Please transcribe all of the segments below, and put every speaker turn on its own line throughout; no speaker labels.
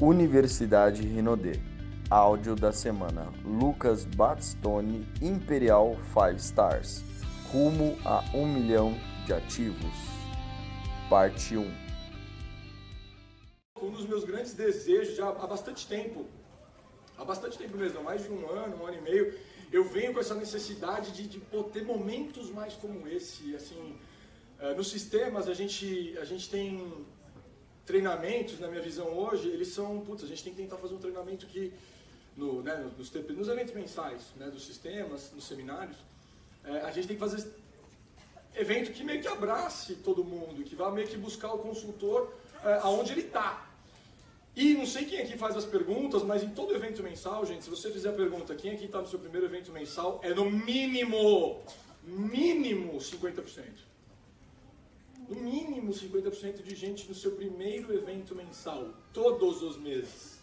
Universidade Rinodê. Áudio da semana: Lucas Batstone Imperial 5 Stars. Rumo a 1 milhão de ativos. Parte 1.
Um dos meus grandes desejos já há bastante tempo, há bastante tempo mesmo, há mais de um ano, um ano e meio, eu venho com essa necessidade de, de pô, ter momentos mais como esse. Assim, uh, nos sistemas a gente, a gente tem treinamentos, na minha visão hoje, eles são, putz, a gente tem que tentar fazer um treinamento que, no, né, nos, nos eventos mensais né, dos sistemas, nos seminários, é, a gente tem que fazer evento que meio que abrace todo mundo, que vá meio que buscar o consultor é, aonde ele está. E não sei quem aqui faz as perguntas, mas em todo evento mensal, gente, se você fizer a pergunta, quem aqui está no seu primeiro evento mensal, é no mínimo, mínimo 50% no mínimo 50% de gente no seu primeiro evento mensal, todos os meses.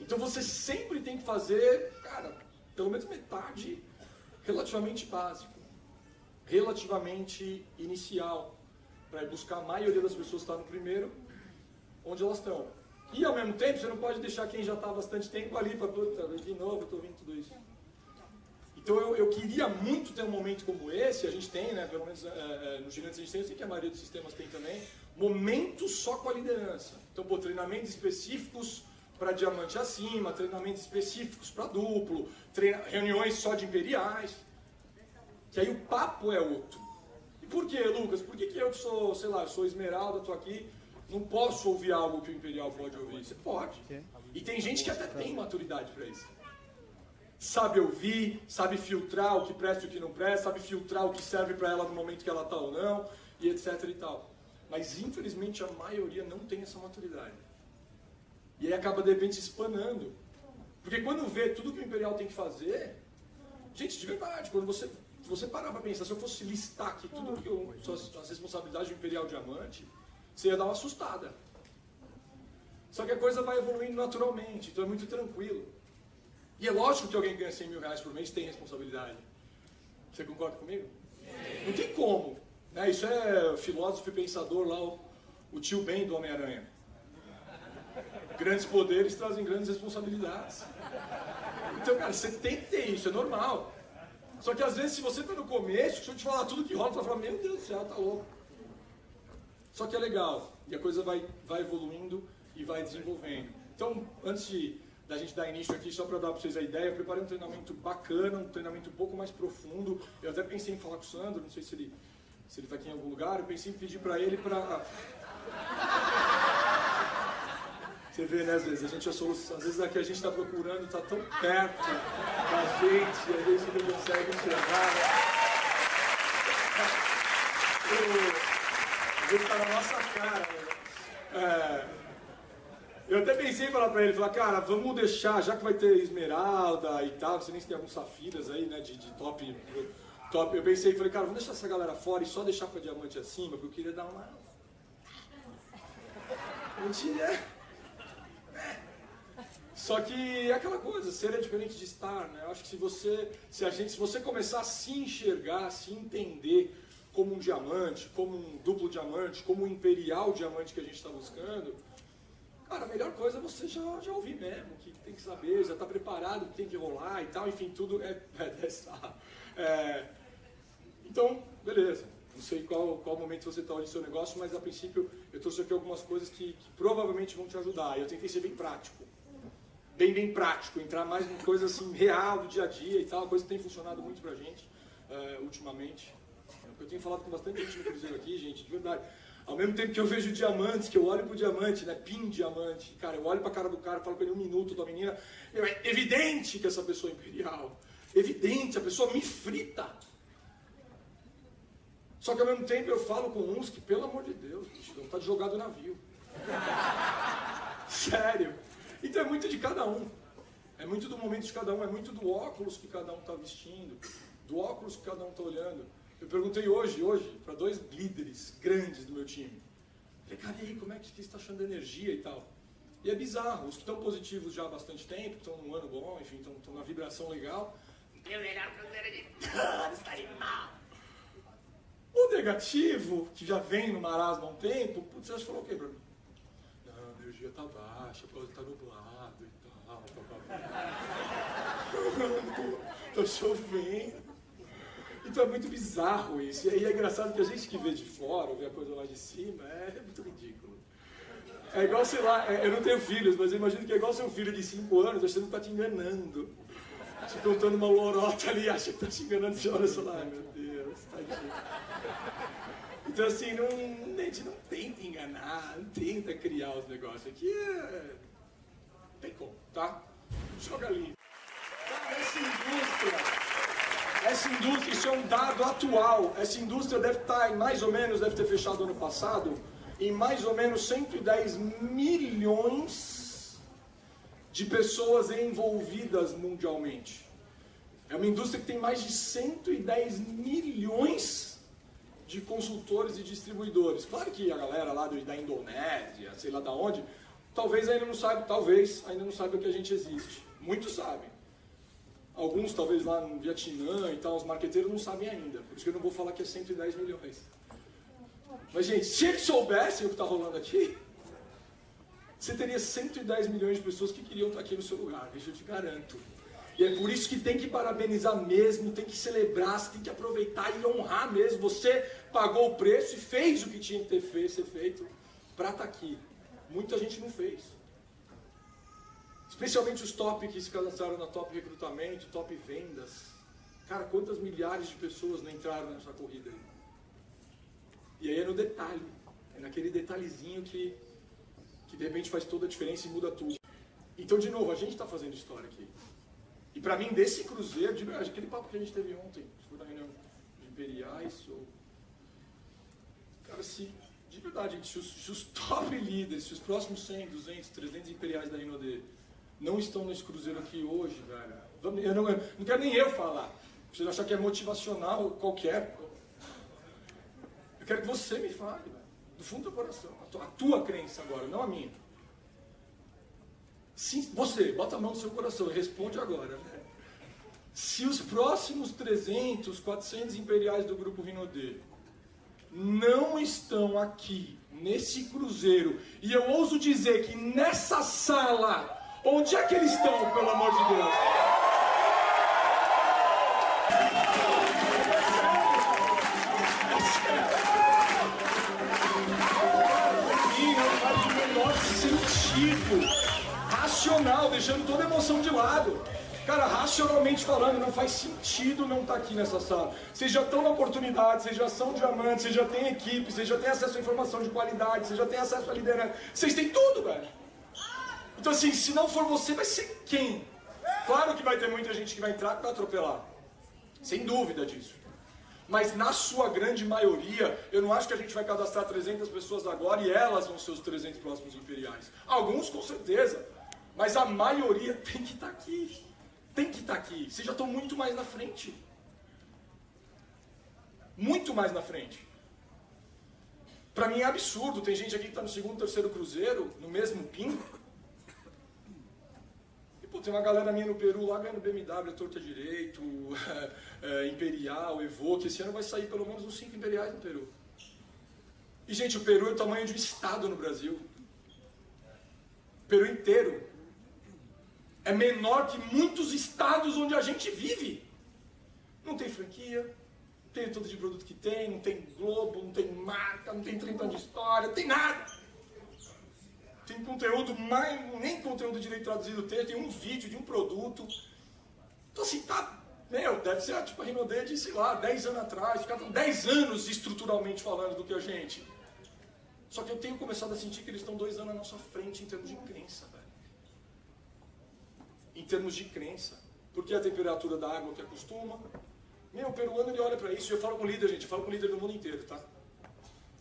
Então você sempre tem que fazer, cara, pelo menos metade relativamente básico, relativamente inicial, para buscar a maioria das pessoas estar no primeiro, onde elas estão. E ao mesmo tempo, você não pode deixar quem já está há bastante tempo ali para, de novo, eu estou vendo tudo isso. Então eu, eu, queria muito ter um momento como esse, a gente tem, né, pelo menos é, é, nos gigantes a gente tem, eu sei que a maioria dos sistemas tem também, momentos só com a liderança. Então, pô, treinamentos específicos para diamante acima, treinamentos específicos para duplo, treina, reuniões só de imperiais, que aí o papo é outro. E por que, Lucas? Por que, que eu que sou, sei lá, sou esmeralda, estou aqui, não posso ouvir algo que o imperial pode ouvir? Você pode. E tem gente que até tem maturidade para isso sabe ouvir, sabe filtrar o que presta e o que não presta, sabe filtrar o que serve para ela no momento que ela está ou não, e etc e tal. Mas infelizmente a maioria não tem essa maturidade. E aí acaba de repente espanando. Porque quando vê tudo que o Imperial tem que fazer, gente, de verdade, quando você, você parar para pensar, se eu fosse listar aqui tudo que eu, as, as responsabilidades do Imperial Diamante, você ia dar uma assustada. Só que a coisa vai evoluindo naturalmente, então é muito tranquilo. E é lógico que alguém que ganha 100 mil reais por mês tem responsabilidade. Você concorda comigo? Sim. Não tem como. Né? Isso é filósofo e pensador lá, o, o tio Ben do Homem-Aranha. Grandes poderes trazem grandes responsabilidades. Então, cara, você tem que ter isso, é normal. Só que às vezes, se você está no começo, se eu te falar tudo que rola, você vai falar, meu Deus do céu, tá louco. Só que é legal. E a coisa vai, vai evoluindo e vai desenvolvendo. Então, antes de da gente dar início aqui, só para dar para vocês a ideia, eu preparei um treinamento bacana, um treinamento um pouco mais profundo. Eu até pensei em falar com o Sandro, não sei se ele se ele está aqui em algum lugar, eu pensei em pedir para ele para... Você vê, né, às vezes, a gente a solução, às vezes a que a gente está procurando está tão perto da gente, às vezes não consegue enxergar. Né? Às está na nossa cara. Né? É, eu até pensei em falar pra ele, falar, cara, vamos deixar, já que vai ter esmeralda e tal, você nem se tem alguns safiras aí, né, de, de top, top. Eu pensei, falei, cara, vamos deixar essa galera fora e só deixar com a diamante acima, porque eu queria dar uma... Mentira. Só que é aquela coisa, ser é diferente de estar, né? Eu acho que se você, se a gente, se você começar a se enxergar, a se entender como um diamante, como um duplo diamante, como um imperial diamante que a gente está buscando, Cara, a melhor coisa é você já, já ouvir mesmo, que tem que saber, já está preparado, que tem que rolar e tal, enfim, tudo é, é, é Então, beleza. Não sei qual, qual momento você está no seu negócio, mas a princípio eu trouxe aqui algumas coisas que, que provavelmente vão te ajudar. Eu tentei ser bem prático. Bem, bem prático, entrar mais em coisa assim, real, do dia a dia e tal, coisa que tem funcionado muito pra gente uh, ultimamente. Eu tenho falado com bastante gente no Cruzeiro aqui, gente, de verdade. Ao mesmo tempo que eu vejo diamantes, que eu olho pro diamante, né? Pin diamante. Cara, eu olho pra cara do cara, falo com ele um minuto da menina. É evidente que essa pessoa é imperial. Evidente, a pessoa me frita. Só que ao mesmo tempo eu falo com uns que, pelo amor de Deus, bicho, não tá jogado navio. Sério. Então é muito de cada um. É muito do momento de cada um, é muito do óculos que cada um está vestindo, do óculos que cada um está olhando. Eu perguntei hoje, hoje, para dois líderes grandes do meu time. Falei, cara, e aí, como é que você está achando energia e tal? E é bizarro, os que estão positivos já há bastante tempo, estão num ano bom, enfim, estão, estão na vibração legal. Eu melhor cruzeiro de todos, animal. O negativo, que já vem no marasmo há um tempo, putz, você falou o quê, Bruno? Não, meu dia tá baixa, pode estar tá nublado e tal. tá chovendo. Então é muito bizarro isso. E aí é engraçado que a gente que vê de fora, vê a coisa lá de cima, é muito ridículo. É igual, sei lá, é, eu não tenho filhos, mas eu imagino que é igual seu filho de 5 anos achando que tá te enganando. Te contando uma lorota ali, acha que tá te enganando, olha e fala, ai meu Deus, tadinho. Então assim, não, a gente não tenta enganar, não tenta criar os negócios. Aqui é. Tem como, tá? Joga ali. Essa indústria essa indústria, isso é um dado atual. Essa indústria deve estar em mais ou menos, deve ter fechado ano passado, em mais ou menos 110 milhões de pessoas envolvidas mundialmente. É uma indústria que tem mais de 110 milhões de consultores e distribuidores. Claro que a galera lá da Indonésia, sei lá da onde, talvez ainda não saiba, talvez ainda não saiba que a gente existe. Muitos sabem. Alguns, talvez lá no Vietnã e tal, os marqueteiros não sabem ainda. Por isso que eu não vou falar que é 110 milhões. Mas, gente, se eles soubessem o que está rolando aqui, você teria 110 milhões de pessoas que queriam estar aqui no seu lugar. Isso eu te garanto. E é por isso que tem que parabenizar mesmo, tem que celebrar, tem que aproveitar e honrar mesmo. Você pagou o preço e fez o que tinha que ter feito, ser feito para estar tá aqui. Muita gente não fez. Especialmente os top que se cadastraram na top recrutamento, top vendas. Cara, quantas milhares de pessoas não entraram nessa corrida aí? E aí é no detalhe, é naquele detalhezinho que, que de repente faz toda a diferença e muda tudo. Então, de novo, a gente está fazendo história aqui. E para mim, desse cruzeiro, de verdade, aquele papo que a gente teve ontem, foi na reunião de Imperiais, ou... Cara, se, de verdade, se os, se os top líderes, se os próximos 100, 200, 300 Imperiais da Rinode não estão nesse cruzeiro aqui hoje, velho. Eu não, eu não quero nem eu falar. Vocês acham que é motivacional qualquer. Eu quero que você me fale, velho, do fundo do coração. A tua, a tua crença agora, não a minha. Sim, você, bota a mão no seu coração e responde agora. Né? Se os próximos 300, 400 imperiais do grupo Rinodê não estão aqui nesse cruzeiro, e eu ouso dizer que nessa sala Onde é que eles estão, pelo amor de Deus? E não faz o menor sentido. Racional, deixando toda emoção de lado. Cara, racionalmente falando, não faz sentido não estar tá aqui nessa sala. Vocês já estão na oportunidade, vocês já são diamantes, vocês já têm equipe, vocês já têm acesso a informação de qualidade, vocês já têm acesso a liderança. Vocês têm tudo, velho. Então, assim, se não for você, vai ser quem? Claro que vai ter muita gente que vai entrar vai atropelar. Sem dúvida disso. Mas na sua grande maioria, eu não acho que a gente vai cadastrar 300 pessoas agora e elas vão ser os 300 próximos imperiais. Alguns com certeza, mas a maioria tem que estar tá aqui. Tem que estar tá aqui. Vocês já estão muito mais na frente. Muito mais na frente. Para mim é absurdo. Tem gente aqui que está no segundo, terceiro cruzeiro, no mesmo PIN, Pô, tem uma galera minha no Peru lá ganhando BMW, torta direito, é, Imperial, Evoque. Esse ano vai sair pelo menos uns 5 Imperiais no Peru. E, gente, o Peru é o tamanho de um estado no Brasil. O Peru inteiro. É menor que muitos estados onde a gente vive. Não tem franquia, tem todo de produto que tem, não tem Globo, não tem marca, não tem 30 anos de história, não tem nada tem conteúdo, mais, nem conteúdo direito traduzido tem, tem um vídeo de um produto. Então assim, tá, meu, deve ser tipo a Rinode de, sei lá, 10 anos atrás, ficaram 10 anos estruturalmente falando do que a gente. Só que eu tenho começado a sentir que eles estão dois anos à nossa frente em termos de crença, velho. Em termos de crença. Porque a temperatura da água que acostuma. Meu, o peruano ele olha para isso. Eu falo com líder, gente, eu falo com líder do mundo inteiro, tá?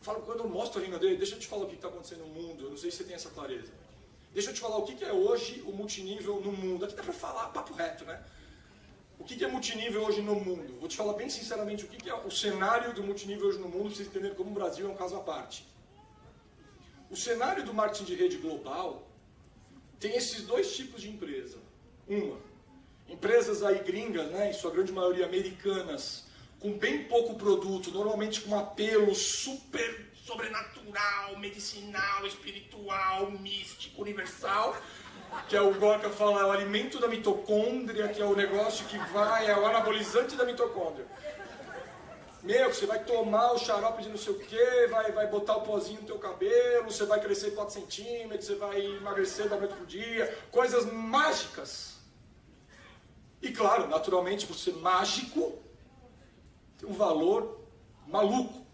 Falo, quando eu mostro a língua dele, deixa eu te falar o que está acontecendo no mundo, eu não sei se você tem essa clareza. Deixa eu te falar o que é hoje o multinível no mundo. Aqui dá para falar papo reto, né? O que é multinível hoje no mundo? Vou te falar bem sinceramente o que é o cenário do multinível hoje no mundo, para vocês entenderem como o Brasil é um caso à parte. O cenário do marketing de rede global tem esses dois tipos de empresa. Uma, empresas aí gringas, né, em sua grande maioria americanas, com bem pouco produto, normalmente com um apelo super, sobrenatural, medicinal, espiritual, místico, universal. Que é o Gorka fala, é o alimento da mitocôndria, que é o negócio que vai, é o anabolizante da mitocôndria. Meu, você vai tomar o xarope de não sei o que, vai, vai botar o pozinho no teu cabelo, você vai crescer 4 centímetros, você vai emagrecer da noite pro dia, coisas mágicas. E claro, naturalmente, por ser mágico, um valor maluco,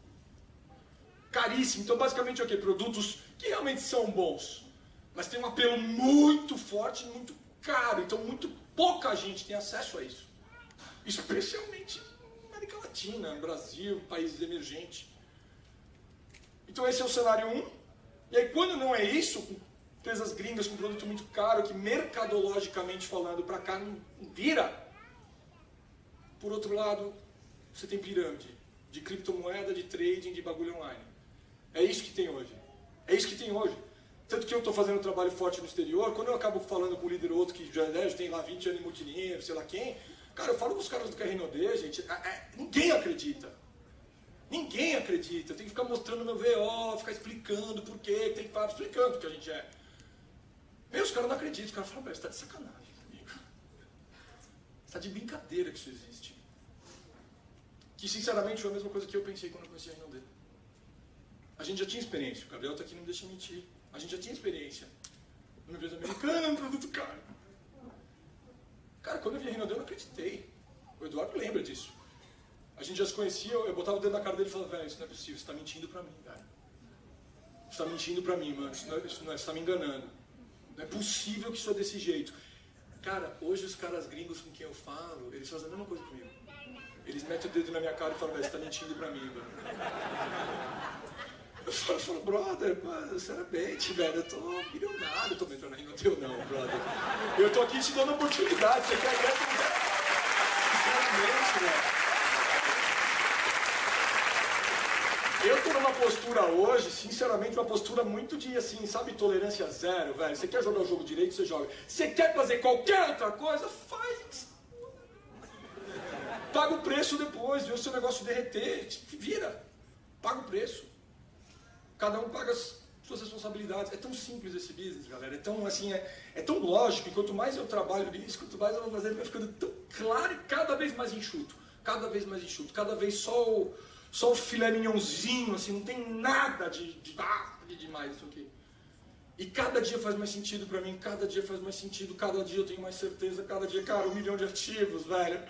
caríssimo. Então, basicamente, o que? Produtos que realmente são bons, mas tem um apelo muito forte, muito caro. Então, muito pouca gente tem acesso a isso, especialmente América Latina, Brasil, países emergentes. Então esse é o cenário 1. Um. E aí quando não é isso, empresas gringas com produto muito caro, que mercadologicamente falando para cá não vira. Por outro lado, você tem pirâmide de criptomoeda, de trading, de bagulho online. É isso que tem hoje. É isso que tem hoje. Tanto que eu estou fazendo um trabalho forte no exterior, quando eu acabo falando com um líder ou outro que já, né, já tem lá 20 anos em multinível, sei lá quem, Cara, eu falo com os caras do KRNOD, gente, é, é, ninguém acredita. Ninguém acredita. Eu tenho que ficar mostrando meu VO, ficar explicando por quê, tem que falar explicando o que a gente é. Meu, os caras não acreditam. Os caras falam, você está de sacanagem comigo. Você está de brincadeira que isso existe. Que, sinceramente, foi a mesma coisa que eu pensei quando eu conheci a RNOD. A gente já tinha experiência. O Gabriel está aqui, não deixa mentir. A gente já tinha experiência. Uma empresa americana, um produto caro. Cara, quando eu vi a Rinaldo, eu não acreditei. O Eduardo lembra disso. A gente já se conhecia, eu botava o dedo na cara dele e falava, velho, isso não é possível, você está mentindo pra mim, cara. Você está mentindo pra mim, mano, isso não, é, isso não é, você está me enganando. Não é possível que isso é desse jeito. Cara, hoje os caras gringos com quem eu falo, eles fazem a mesma coisa comigo. Eles metem o dedo na minha cara e falam, você está mentindo pra mim, mano. Eu falo, eu falo brother, sinceramente, velho, eu tô milionário, eu tô entrando aí, não teu não, brother. Eu tô aqui te dando oportunidade, você quer ganhar Sinceramente, velho. Eu tô numa postura hoje, sinceramente, uma postura muito de, assim, sabe, tolerância zero, velho. Você quer jogar o jogo direito, você joga. Você quer fazer qualquer outra coisa, faz. Paga o preço depois, vê o seu negócio derreter, vira. Paga o preço. Cada um paga as suas responsabilidades. É tão simples esse business, galera. É tão, assim, é, é tão lógico. E quanto mais eu trabalho nisso, quanto mais eu vou fazer, vai ficando tão claro e cada vez mais enxuto. Cada vez mais enxuto. Cada vez só o, só o filé mignonzinho, assim, não tem nada de, de, ah, de demais isso aqui. E cada dia faz mais sentido para mim, cada dia faz mais sentido, cada dia eu tenho mais certeza, cada dia, cara, um milhão de ativos, velho.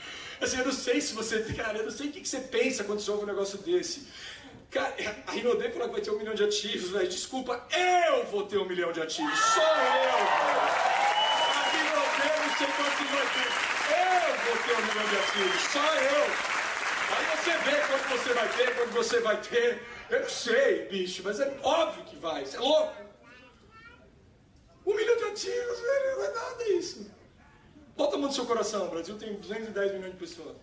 Assim, eu não sei se você, cara, eu não sei o que, você pensa quando você ouve um negócio desse. Cara, a Rinodê falou que vai ter um milhão de ativos, velho. Desculpa, eu vou ter um milhão de ativos. Só eu, velho. A Rinodê não sei quanto vai ter. Eu vou ter um milhão de ativos. Só eu. Aí você vê quanto você vai ter, quando você vai ter. Eu não sei, bicho, mas é óbvio que vai. Você é louco. Um milhão de ativos, velho, não é nada isso. Bota a mão no seu coração, o Brasil tem 210 milhões de pessoas.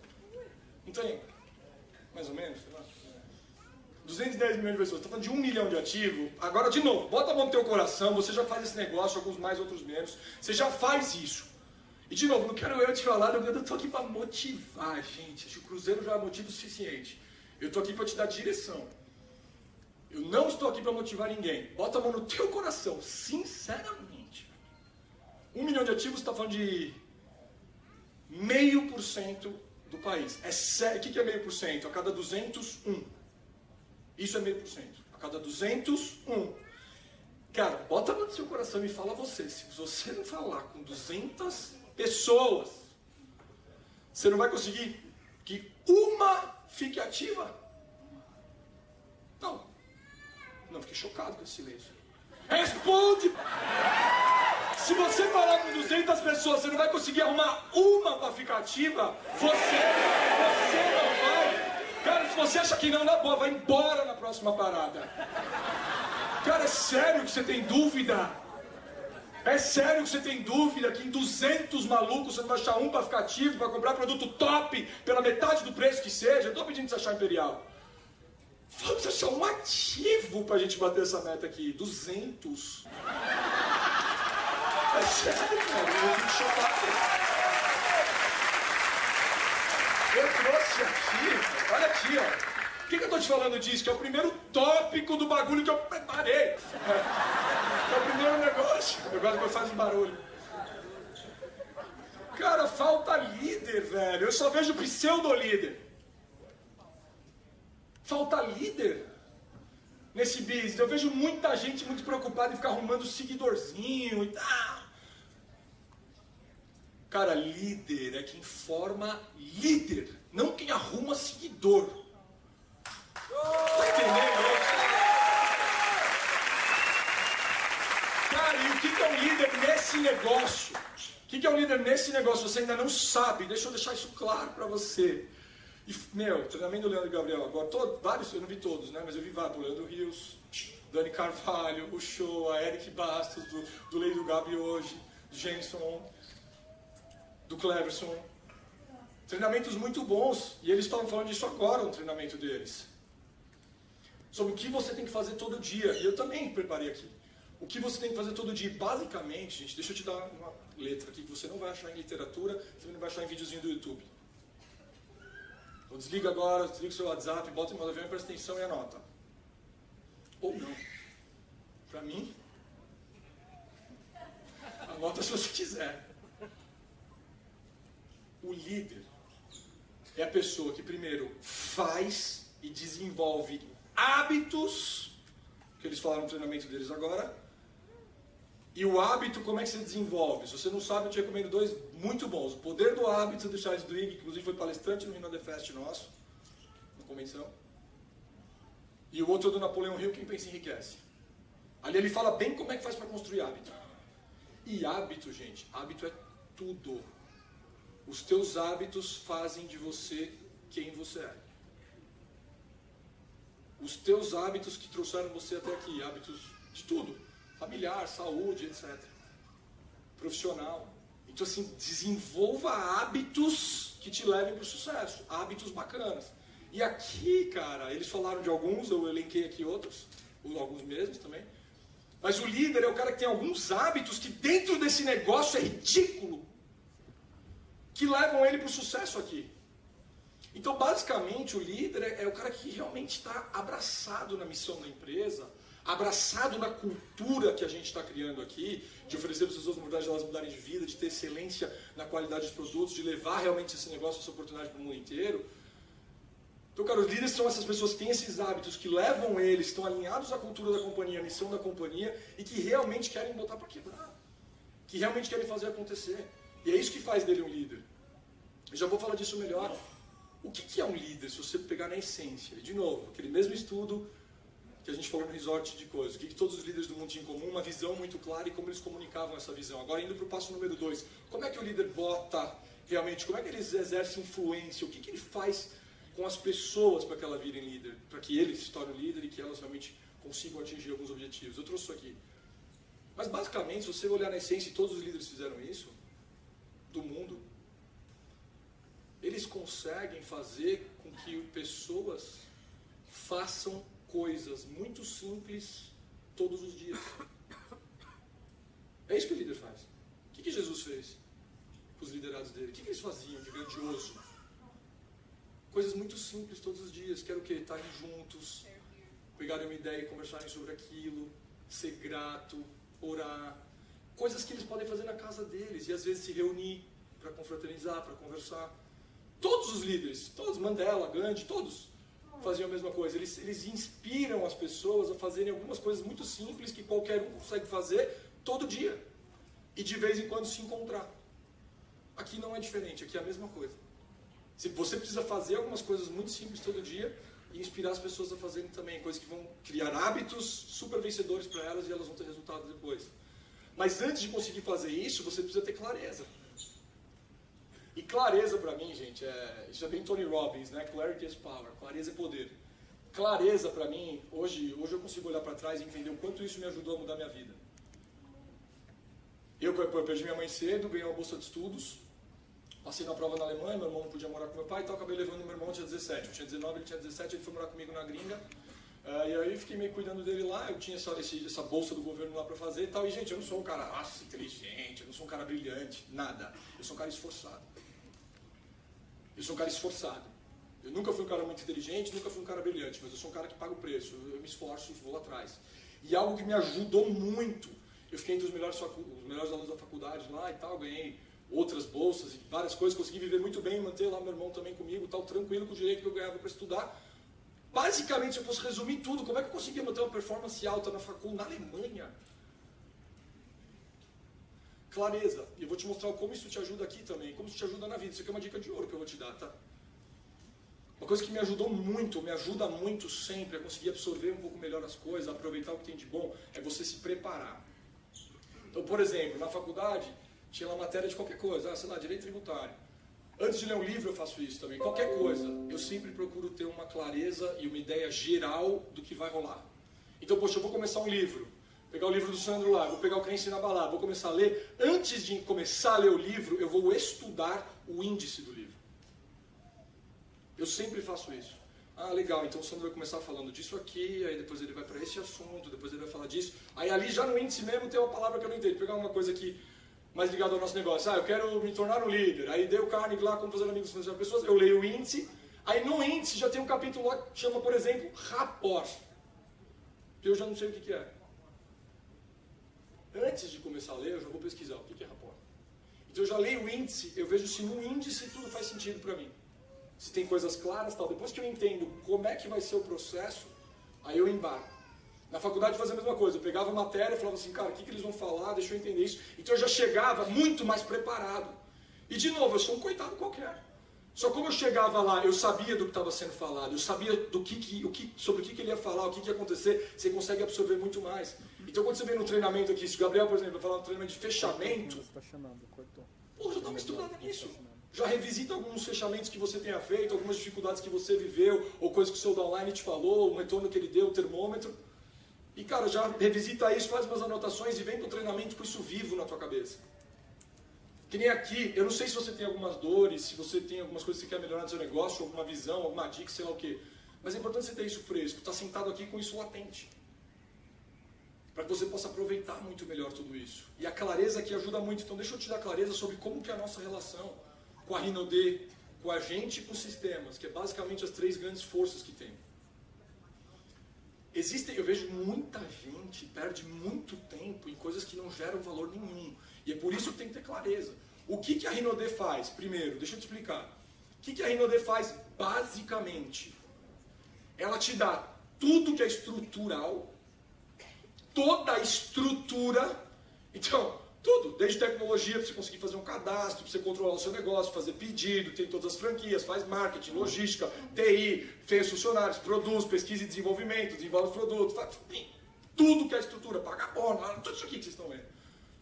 Não tem? Mais ou menos, sei lá. 210 milhões de pessoas, está falando de um milhão de ativo. Agora, de novo, bota a mão no teu coração, você já faz esse negócio, alguns mais, outros menos. Você já faz isso. E de novo, não quero eu te falar, eu estou aqui para motivar, gente. Acho que o Cruzeiro já é motivo suficiente. Eu estou aqui para te dar direção. Eu não estou aqui para motivar ninguém. Bota a mão no teu coração, sinceramente. Um milhão de ativos está falando de meio por cento do país. É. O que é meio por cento? A cada 200, um. Isso é meio por cento. A cada 200, um. Cara, bota no seu coração e fala você. Se você não falar com 200 pessoas, você não vai conseguir que uma fique ativa. Não. Não, fiquei chocado com esse silêncio. Responde! Se você falar com 200 pessoas, você não vai conseguir arrumar uma para ficar ativa, você, você não vai Cara, se você acha que não, na boa, vai embora na próxima parada. Cara, é sério que você tem dúvida? É sério que você tem dúvida que em 200 malucos você não vai achar um para ficar ativo, para comprar produto top pela metade do preço que seja? Eu tô pedindo pra você achar Imperial. Vamos achar um ativo pra gente bater essa meta aqui. 200. É sério, cara. Eu vim chocado. Eu trouxe aqui, olha aqui, ó. que, que eu tô te falando disso? Que é o primeiro tópico do bagulho que eu preparei. É, é o primeiro negócio. Eu gosto que faz um barulho. Cara, falta líder, velho. Eu só vejo pseudo-líder. Falta líder nesse business. Eu vejo muita gente muito preocupada em ficar arrumando seguidorzinho e tal. Cara, líder é quem forma líder, não quem arruma seguidor. Tá entendendo? Cara, e o que é um líder nesse negócio? O que é um líder nesse negócio? Você ainda não sabe. Deixa eu deixar isso claro para você. E, meu, treinamento do Leandro Gabriel, agora, todo, vários, eu não vi todos, né? Mas eu vi vários, do Leandro Rios, Dani Carvalho, o Show, a Eric Bastos, do, do Lei do Gabi hoje, do Jenson, do Cleverson. Treinamentos muito bons, e eles estavam falando disso agora no treinamento deles. Sobre o que você tem que fazer todo dia, e eu também preparei aqui. O que você tem que fazer todo dia, basicamente, gente, deixa eu te dar uma letra aqui que você não vai achar em literatura, você não vai achar em videozinho do YouTube. Então desliga agora, desliga o seu WhatsApp, bota em modo avião, presta atenção e anota. Ou não. Para mim, anota se você quiser. O líder é a pessoa que primeiro faz e desenvolve hábitos, que eles falaram no treinamento deles agora, e o hábito, como é que se desenvolve? Se você não sabe, eu te recomendo dois muito bons. O Poder do Hábito, do Charles Duhigg, que inclusive foi palestrante no Rino The Fest nosso, na convenção. E o outro é do Napoleão Hill, Quem Pensa Enriquece. Ali ele fala bem como é que faz para construir hábito. E hábito, gente, hábito é tudo. Os teus hábitos fazem de você quem você é. Os teus hábitos que trouxeram você até aqui, hábitos de tudo familiar, saúde, etc. Profissional. Então, assim, desenvolva hábitos que te levem para o sucesso, hábitos bacanas. E aqui, cara, eles falaram de alguns, eu elenquei aqui outros, alguns mesmos também. Mas o líder é o cara que tem alguns hábitos que dentro desse negócio é ridículo, que levam ele para o sucesso aqui. Então, basicamente, o líder é, é o cara que realmente está abraçado na missão da empresa, abraçado na cultura que a gente está criando aqui, de oferecer para as pessoas oportunidade de elas mudarem de vida, de ter excelência na qualidade dos produtos, de levar realmente esse negócio, essa oportunidade para o mundo inteiro. Então, cara, os líderes são essas pessoas que têm esses hábitos, que levam eles, estão alinhados à cultura da companhia, à missão da companhia, e que realmente querem botar para quebrar. Que realmente querem fazer acontecer. E é isso que faz dele um líder. Eu já vou falar disso melhor. O que é um líder, se você pegar na essência? De novo, aquele mesmo estudo que a gente falou no resort de coisas. O que, que todos os líderes do mundo tinham em comum? Uma visão muito clara e como eles comunicavam essa visão. Agora, indo para o passo número dois. Como é que o líder bota realmente, como é que ele exerce influência? O que, que ele faz com as pessoas para que elas virem líder? Para que eles se tornem líder e que elas realmente consigam atingir alguns objetivos. Eu trouxe isso aqui. Mas, basicamente, se você olhar na essência, e todos os líderes fizeram isso, do mundo, eles conseguem fazer com que pessoas façam coisas muito simples todos os dias. É isso que o líder faz. O que, que Jesus fez com os liderados dele? O que, que eles faziam de grandioso? Coisas muito simples todos os dias. Quero o quê? Estarem juntos, pegarem uma ideia e conversarem sobre aquilo, ser grato, orar. Coisas que eles podem fazer na casa deles e às vezes se reunir para confraternizar, para conversar. Todos os líderes, todos, Mandela, Gandhi, todos faziam a mesma coisa. Eles, eles inspiram as pessoas a fazerem algumas coisas muito simples que qualquer um consegue fazer todo dia. E de vez em quando se encontrar. Aqui não é diferente, aqui é a mesma coisa. Se você precisa fazer algumas coisas muito simples todo dia e inspirar as pessoas a fazerem também, coisas que vão criar hábitos super vencedores para elas e elas vão ter resultados depois. Mas antes de conseguir fazer isso, você precisa ter clareza. E clareza para mim, gente, é, isso é bem Tony Robbins, né? Clarity is power, clareza é poder. Clareza para mim, hoje, hoje eu consigo olhar para trás e entender o quanto isso me ajudou a mudar minha vida. Eu, eu perdi minha mãe cedo, ganhei uma bolsa de estudos, passei na prova na Alemanha, meu irmão não podia morar com meu pai, então acabei levando meu irmão, tinha 17. Eu tinha 19, ele tinha 17, ele foi morar comigo na gringa. Uh, e aí fiquei meio cuidando dele lá, eu tinha essa, essa bolsa do governo lá para fazer e tal. E, gente, eu não sou um cara nossa, inteligente, eu não sou um cara brilhante, nada. Eu sou um cara esforçado. Eu sou um cara esforçado. Eu nunca fui um cara muito inteligente, nunca fui um cara brilhante, mas eu sou um cara que paga o preço, eu me esforço e vou atrás. E algo que me ajudou muito, eu fiquei entre os melhores, os melhores alunos da faculdade lá e tal, ganhei outras bolsas e várias coisas, consegui viver muito bem, manter lá meu irmão também comigo, tal, tranquilo com o direito que eu ganhava para estudar. Basicamente, se eu fosse resumir tudo, como é que eu conseguia manter uma performance alta na faculdade na Alemanha? Clareza. E eu vou te mostrar como isso te ajuda aqui também, como isso te ajuda na vida. Isso aqui é uma dica de ouro que eu vou te dar, tá? Uma coisa que me ajudou muito, me ajuda muito sempre a conseguir absorver um pouco melhor as coisas, aproveitar o que tem de bom, é você se preparar. Então, por exemplo, na faculdade, tinha lá matéria de qualquer coisa, ah, sei lá, direito tributário. Antes de ler um livro eu faço isso também. Qualquer coisa, eu sempre procuro ter uma clareza e uma ideia geral do que vai rolar. Então, poxa, eu vou começar um livro. Pegar o livro do Sandro lá, vou pegar o Crença na Balada, vou começar a ler. Antes de começar a ler o livro, eu vou estudar o índice do livro. Eu sempre faço isso. Ah, legal, então o Sandro vai começar falando disso aqui, aí depois ele vai para esse assunto, depois ele vai falar disso. Aí ali já no índice mesmo tem uma palavra que eu não entendo. Pegar uma coisa que mais ligado ao nosso negócio. Ah, eu quero me tornar um líder. Aí deu Carnegie lá, como fazer amigos com pessoas. Eu leio o índice. Aí no índice já tem um capítulo lá que chama, por exemplo, rapport. Que eu já não sei o que, que é. Antes de começar a ler, eu já vou pesquisar o que, é rapport. Então eu já leio o índice, eu vejo se no índice tudo faz sentido para mim. Se tem coisas claras tal. Depois que eu entendo como é que vai ser o processo, aí eu embarco. Na faculdade fazia a mesma coisa, eu pegava a matéria e falava assim, cara, o que, que eles vão falar, deixa eu entender isso. Então eu já chegava muito mais preparado. E de novo, eu sou um coitado qualquer. Só como eu chegava lá, eu sabia do que estava sendo falado, eu sabia do que, que, o que, sobre o que, que ele ia falar, o que, que ia acontecer, você consegue absorver muito mais. Então quando você vem no treinamento aqui, se o Gabriel, por exemplo, vai falar no treinamento de fechamento,
Você está chamando, cortou.
pô, já dá uma estudada nisso. Já revisita alguns fechamentos que você tenha feito, algumas dificuldades que você viveu, ou coisas que o seu downline te falou, o retorno que ele deu, o termômetro. E cara, já revisita isso, faz umas anotações e vem para o treinamento com isso vivo na tua cabeça. Que nem aqui, eu não sei se você tem algumas dores, se você tem algumas coisas que você quer melhorar no seu negócio, alguma visão, alguma dica, sei lá o quê. Mas é importante você ter isso fresco, estar tá sentado aqui com isso latente. Para que você possa aproveitar muito melhor tudo isso. E a clareza aqui ajuda muito. Então deixa eu te dar clareza sobre como que é a nossa relação com a Rinode, com a gente e com os sistemas, que é basicamente as três grandes forças que tem. Existem, eu vejo muita gente perde muito tempo em coisas que não geram valor nenhum. E é por isso que tem que ter clareza. O que, que a Rinode faz? Primeiro, deixa eu te explicar. O que, que a Rinode faz basicamente? Ela te dá tudo que é estrutural, toda a estrutura. Então, tudo, desde tecnologia para você conseguir fazer um cadastro, para você controlar o seu negócio, fazer pedido, tem todas as franquias, faz marketing, logística, TI, fez funcionários, produz, pesquisa e desenvolvimento, desenvolve produtos, faz, tudo que é estrutura, paga bono, tudo isso aqui que vocês estão vendo.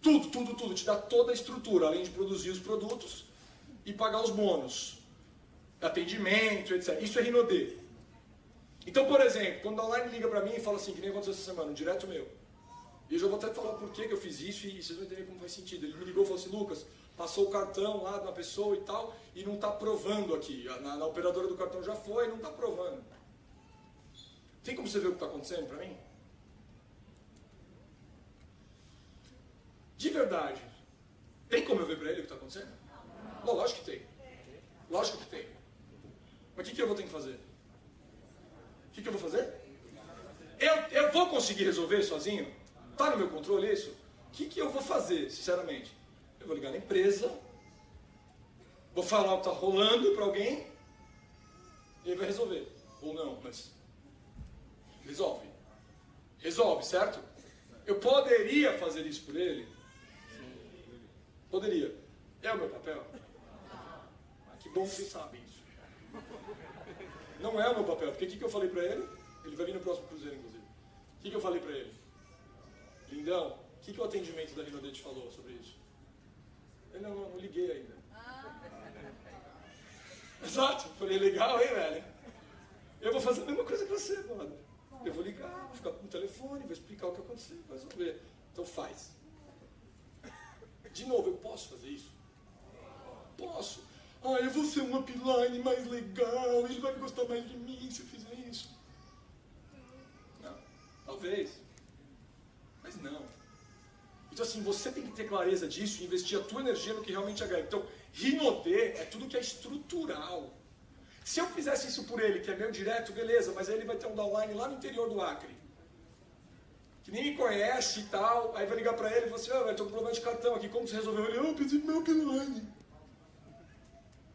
Tudo, tudo, tudo, te dá toda a estrutura, além de produzir os produtos e pagar os bônus. Atendimento, etc. Isso é Rinode. Então, por exemplo, quando a online liga para mim e fala assim, que nem aconteceu essa semana, um direto meu. E eu já vou até falar por que, que eu fiz isso e vocês vão entender como faz sentido. Ele me ligou e falou assim, Lucas, passou o cartão lá da pessoa e tal, e não está provando aqui. Na, na, operadora do cartão já foi não está provando. Tem como você ver o que está acontecendo para mim? De verdade, tem como eu ver para ele o que está acontecendo? Não, lógico que tem. Lógico que tem. Mas o que, que eu vou ter que fazer? O que, que eu vou fazer? Eu, eu vou conseguir resolver sozinho? Está no meu controle isso? O que, que eu vou fazer, sinceramente? Eu vou ligar na empresa, vou falar o que está rolando para alguém, e ele vai resolver. Ou não, mas resolve. Resolve, certo? Eu poderia fazer isso por ele? Poderia. É o meu papel? Ah, que bom que vocês sabem isso. Não é o meu papel, porque o que, que eu falei para ele? Ele vai vir no próximo cruzeiro, inclusive. O que, que eu falei para ele? Lindão, o que, que o atendimento da Rinodente falou sobre isso? Ele, não, não, não liguei ainda. Exato, falei, legal, hein, velho? Eu vou fazer a mesma coisa que você, mano. Eu vou ligar, vou ficar com o telefone, vou explicar o que aconteceu, vai resolver. Então faz. De novo, eu posso fazer isso? Posso. Ah, eu vou ser um upline mais legal, ele vai gostar mais de mim se eu fizer isso. Não, talvez. Mas não. Então assim, você tem que ter clareza disso e investir a tua energia no que realmente agrega. Então, Rinode é tudo que é estrutural. Se eu fizesse isso por ele, que é meu direto, beleza, mas aí ele vai ter um downline lá no interior do Acre. Que nem me conhece e tal, aí vai ligar para ele e falar assim, ah, vai ter um problema de cartão aqui, como você resolveu? Ele, eu pedi meu online.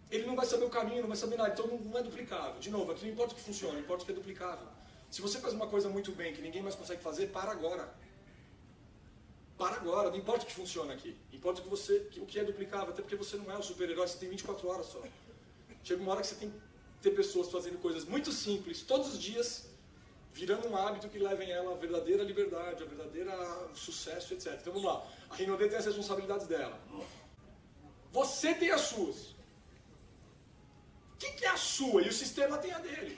Ele não vai saber o caminho, não vai saber nada, então não é duplicável. De novo, aqui não importa o que funciona, importa o que é duplicável. Se você faz uma coisa muito bem que ninguém mais consegue fazer, para agora. Para agora, não importa o que funciona aqui. Importa o que, você, o que é duplicável, até porque você não é um super-herói, você tem 24 horas só. Chega uma hora que você tem que ter pessoas fazendo coisas muito simples, todos os dias, virando um hábito que levem ela à verdadeira liberdade, à verdadeira sucesso, etc. Então vamos lá. A Rinode tem as responsabilidades dela. Você tem as suas. O que, que é a sua? E o sistema tem a dele.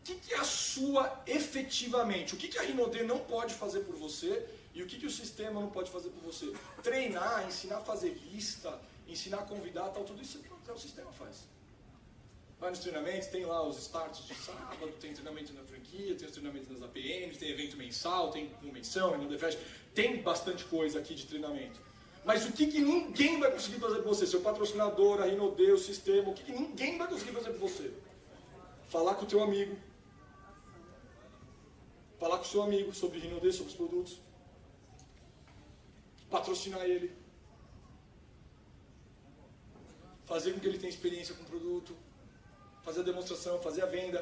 O que, que é a sua efetivamente? O que, que a Rinode não pode fazer por você e o que, que o sistema não pode fazer por você? Treinar, ensinar a fazer lista, ensinar a convidar, tal, tudo isso é o sistema faz. Vai nos treinamentos, tem lá os starts de sábado, tem treinamento na franquia, tem os treinamentos nas APMs, tem evento mensal, tem convenção, no The tem bastante coisa aqui de treinamento. Mas o que, que ninguém vai conseguir fazer por você? Seu patrocinador, a Rinode, o sistema, o que, que ninguém vai conseguir fazer por você? Falar com o teu amigo. Falar com o seu amigo sobre Rinode, sobre os produtos patrocinar ele, fazer com que ele tenha experiência com o produto, fazer a demonstração, fazer a venda.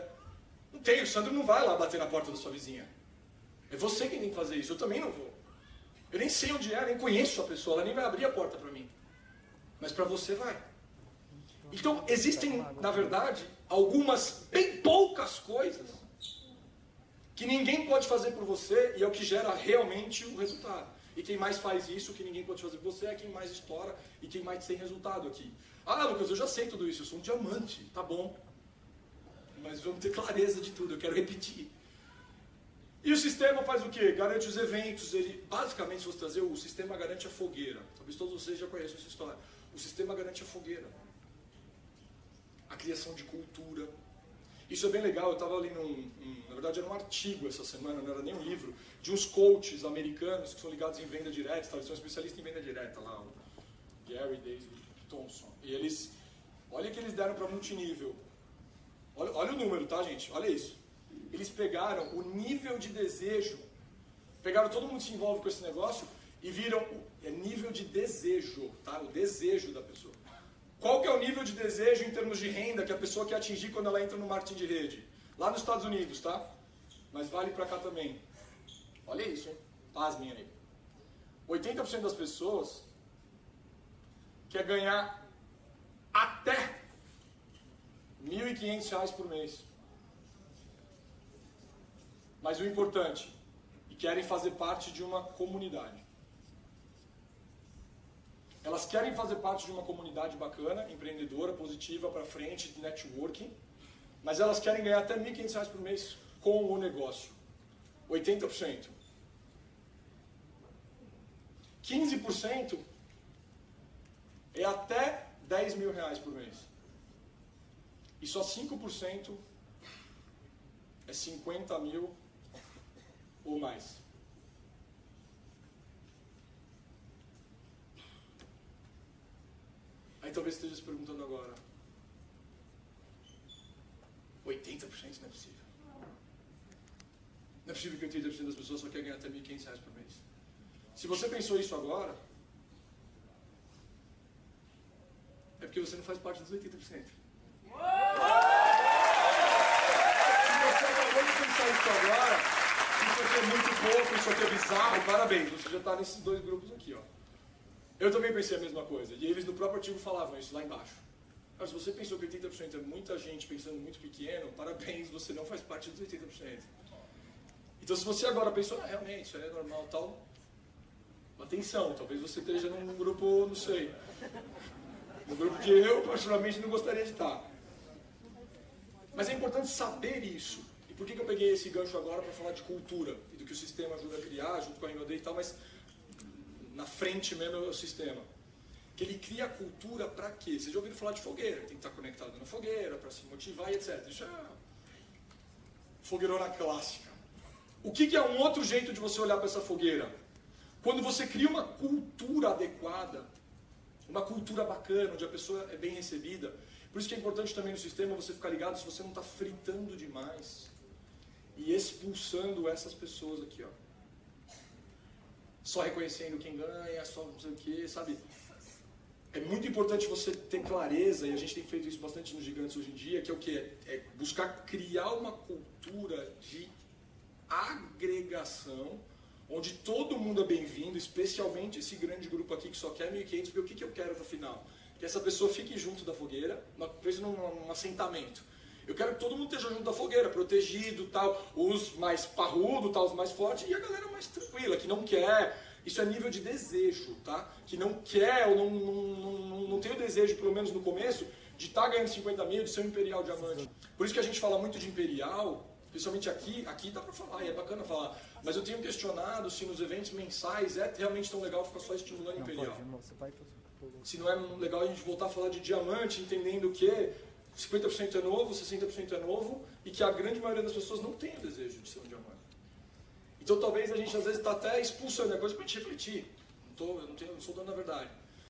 Não tem, o Sandro não vai lá bater na porta da sua vizinha. É você quem tem que fazer isso, eu também não vou. Eu nem sei onde é, nem conheço a pessoa, ela nem vai abrir a porta para mim. Mas para você vai. Então, existem, na verdade, algumas bem poucas coisas que ninguém pode fazer por você e é o que gera realmente o resultado. E quem mais faz isso, que ninguém pode fazer você, é quem mais estoura e quem mais tem resultado aqui. Ah, Lucas, eu já sei tudo isso, eu sou um diamante, tá bom. Mas vamos ter clareza de tudo, eu quero repetir. E o sistema faz o quê? Garante os eventos, ele, basicamente, se você trazer, o sistema garante a fogueira. Talvez todos vocês já conheçam essa história. O sistema garante a fogueira. A criação de cultura, isso é bem legal, eu estava lendo um, um, na verdade era um artigo essa semana, não era nem um livro, de uns coaches americanos que são ligados em venda direta, tá? eles são especialistas em venda direta lá, o Gary David Thompson. E eles, olha que eles deram para multinível. Olha, olha o número, tá gente? Olha isso. Eles pegaram o nível de desejo, pegaram todo mundo que se envolve com esse negócio e viram o é nível de desejo, tá? O desejo da pessoa. Qual que é o nível de desejo em termos de renda que a pessoa quer atingir quando ela entra no marketing de rede? Lá nos Estados Unidos, tá? Mas vale para cá também. Olha isso, hein? Pasmem aí. 80% das pessoas quer ganhar até R$ 1.500 por mês. Mas o importante, e querem fazer parte de uma comunidade. Elas querem fazer parte de uma comunidade bacana, empreendedora, positiva, para frente, de networking, mas elas querem ganhar até R$ 1.500 por mês com o negócio. 80%. 15% é até 10 mil reais por mês. E só 5% é 50 mil ou mais. Aí talvez esteja se perguntando agora: 80% não é possível. Não é possível que 80% das pessoas só querem ganhar até 1.500 reais por mês. Se você pensou isso agora, é porque você não faz parte dos 80%. Se você acabou de pensar isso agora, isso aqui é muito pouco, isso aqui é bizarro, parabéns, você já está nesses dois grupos aqui, ó. Eu também pensei a mesma coisa. E eles no próprio artigo falavam isso lá embaixo. Mas se você pensou que 80% é muita gente pensando muito pequeno, parabéns, você não faz parte dos 80%. Então se você agora pensou, ah, realmente, isso é normal tal, atenção, talvez você esteja num grupo, não sei, no grupo que eu particularmente não gostaria de estar. Mas é importante saber isso. E por que, que eu peguei esse gancho agora para falar de cultura e do que o sistema ajuda a criar, junto com a Inodei e tal, mas na frente mesmo é o sistema. Que ele cria a cultura para quê? Vocês já ouviram falar de fogueira, tem que estar conectado na fogueira para se motivar e etc. Isso é fogueirona clássica. O que, que é um outro jeito de você olhar para essa fogueira? Quando você cria uma cultura adequada, uma cultura bacana, onde a pessoa é bem recebida. Por isso que é importante também no sistema você ficar ligado se você não está fritando demais e expulsando essas pessoas aqui, ó. Só reconhecendo quem ganha, só não sei o que, sabe? É muito importante você ter clareza, e a gente tem feito isso bastante nos gigantes hoje em dia, que é o que? É buscar criar uma cultura de agregação, onde todo mundo é bem-vindo, especialmente esse grande grupo aqui que só quer 1.500, ver o que, que eu quero no final. Que essa pessoa fique junto da fogueira, preso num, num assentamento. Eu quero que todo mundo esteja junto da fogueira, protegido, tal, os mais parrudos, tal, os mais fortes, e a galera mais tranquila, que não quer. Isso é nível de desejo, tá? Que não quer ou não, não, não, não tem o desejo, pelo menos no começo, de estar tá ganhando 50 mil, de ser um imperial diamante. Por isso que a gente fala muito de imperial, especialmente aqui, aqui dá pra falar, e é bacana falar. Mas eu tenho questionado se nos eventos mensais é realmente tão legal ficar só estimulando não, imperial. Pode, se não é legal a gente voltar a falar de diamante, entendendo que 50% é novo, 60% é novo, e que a grande maioria das pessoas não tem o desejo de ser um diamante. Então talvez a gente às vezes está até expulsando, é coisa para a gente refletir. Não, tô, eu não, tenho, não sou dono da verdade.